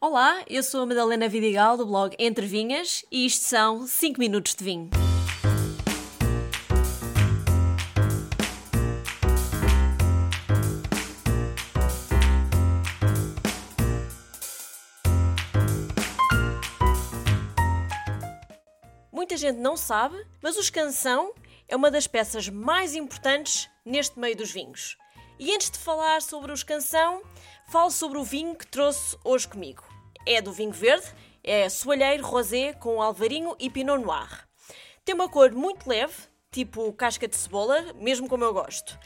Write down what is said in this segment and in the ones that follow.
Olá, eu sou a Madalena Vidigal do blog Entre Vinhas e isto são 5 minutos de vinho. Muita gente não sabe, mas o escansão é uma das peças mais importantes neste meio dos vinhos. E antes de falar sobre o escansão, falo sobre o vinho que trouxe hoje comigo. É do vinho verde, é soalheiro rosé com alvarinho e pinot noir. Tem uma cor muito leve, tipo casca de cebola, mesmo como eu gosto.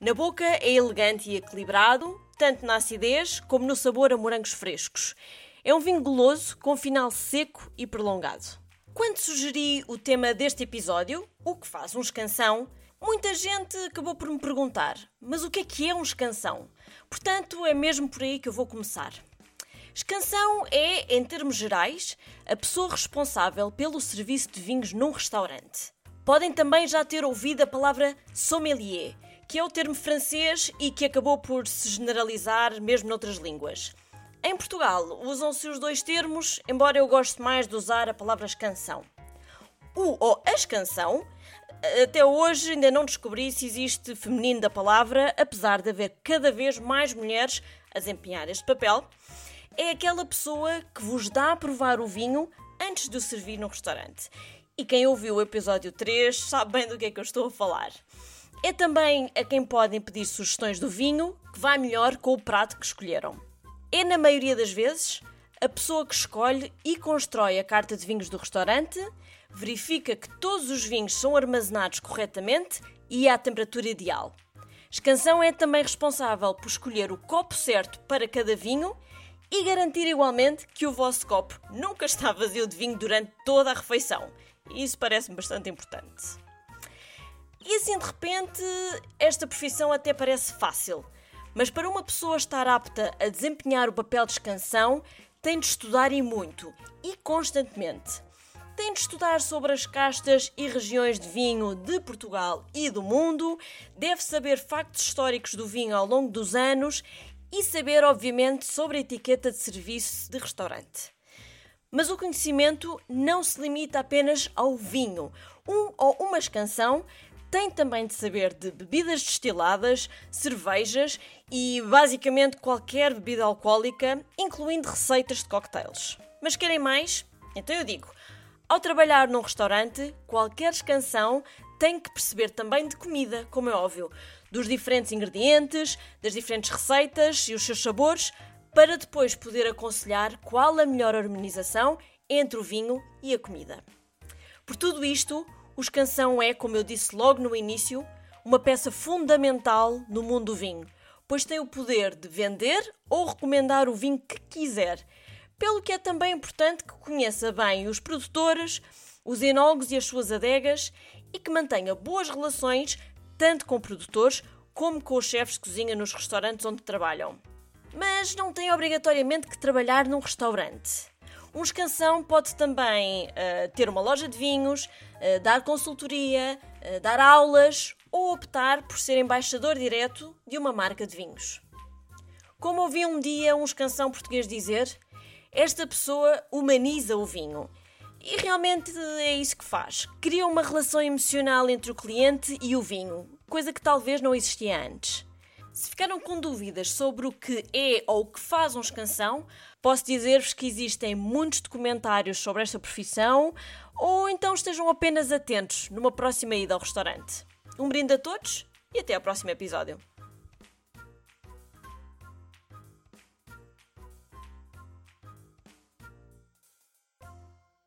Na boca é elegante e equilibrado, tanto na acidez como no sabor a morangos frescos. É um vinho goloso com final seco e prolongado. Quando sugeri o tema deste episódio, o que faz um escansão, Muita gente acabou por me perguntar, mas o que é que é um escansão? Portanto, é mesmo por aí que eu vou começar. Escansão é, em termos gerais, a pessoa responsável pelo serviço de vinhos num restaurante. Podem também já ter ouvido a palavra sommelier, que é o termo francês e que acabou por se generalizar mesmo noutras línguas. Em Portugal usam-se os dois termos, embora eu goste mais de usar a palavra escansão. O ou a escansão até hoje ainda não descobri se existe feminino da palavra, apesar de haver cada vez mais mulheres a desempenhar este papel. É aquela pessoa que vos dá a provar o vinho antes de o servir no restaurante. E quem ouviu o episódio 3 sabe bem do que é que eu estou a falar. É também a quem podem pedir sugestões do vinho que vai melhor com o prato que escolheram. É, na maioria das vezes, a pessoa que escolhe e constrói a carta de vinhos do restaurante verifica que todos os vinhos são armazenados corretamente e à temperatura ideal. Escansão é também responsável por escolher o copo certo para cada vinho e garantir igualmente que o vosso copo nunca está vazio de vinho durante toda a refeição. Isso parece-me bastante importante. E assim de repente, esta profissão até parece fácil, mas para uma pessoa estar apta a desempenhar o papel de escansão, tem de estudar e muito e constantemente tem de estudar sobre as castas e regiões de vinho de Portugal e do mundo, deve saber factos históricos do vinho ao longo dos anos e saber, obviamente, sobre a etiqueta de serviço de restaurante. Mas o conhecimento não se limita apenas ao vinho. Um ou uma escansão tem também de saber de bebidas destiladas, cervejas e basicamente qualquer bebida alcoólica, incluindo receitas de cocktails. Mas querem mais? Então eu digo: ao trabalhar num restaurante, qualquer escansão tem que perceber também de comida, como é óbvio, dos diferentes ingredientes, das diferentes receitas e os seus sabores, para depois poder aconselhar qual a melhor harmonização entre o vinho e a comida. Por tudo isto, o escansão é, como eu disse logo no início, uma peça fundamental no mundo do vinho, pois tem o poder de vender ou recomendar o vinho que quiser pelo que é também importante que conheça bem os produtores, os enólogos e as suas adegas e que mantenha boas relações tanto com produtores como com os chefes de cozinha nos restaurantes onde trabalham. Mas não tem obrigatoriamente que trabalhar num restaurante. Um escansão pode também uh, ter uma loja de vinhos, uh, dar consultoria, uh, dar aulas ou optar por ser embaixador direto de uma marca de vinhos. Como ouvi um dia um escansão português dizer, esta pessoa humaniza o vinho. E realmente é isso que faz. Cria uma relação emocional entre o cliente e o vinho, coisa que talvez não existia antes. Se ficaram com dúvidas sobre o que é ou o que faz um escansão, posso dizer-vos que existem muitos documentários sobre esta profissão, ou então estejam apenas atentos numa próxima ida ao restaurante. Um brinde a todos e até ao próximo episódio.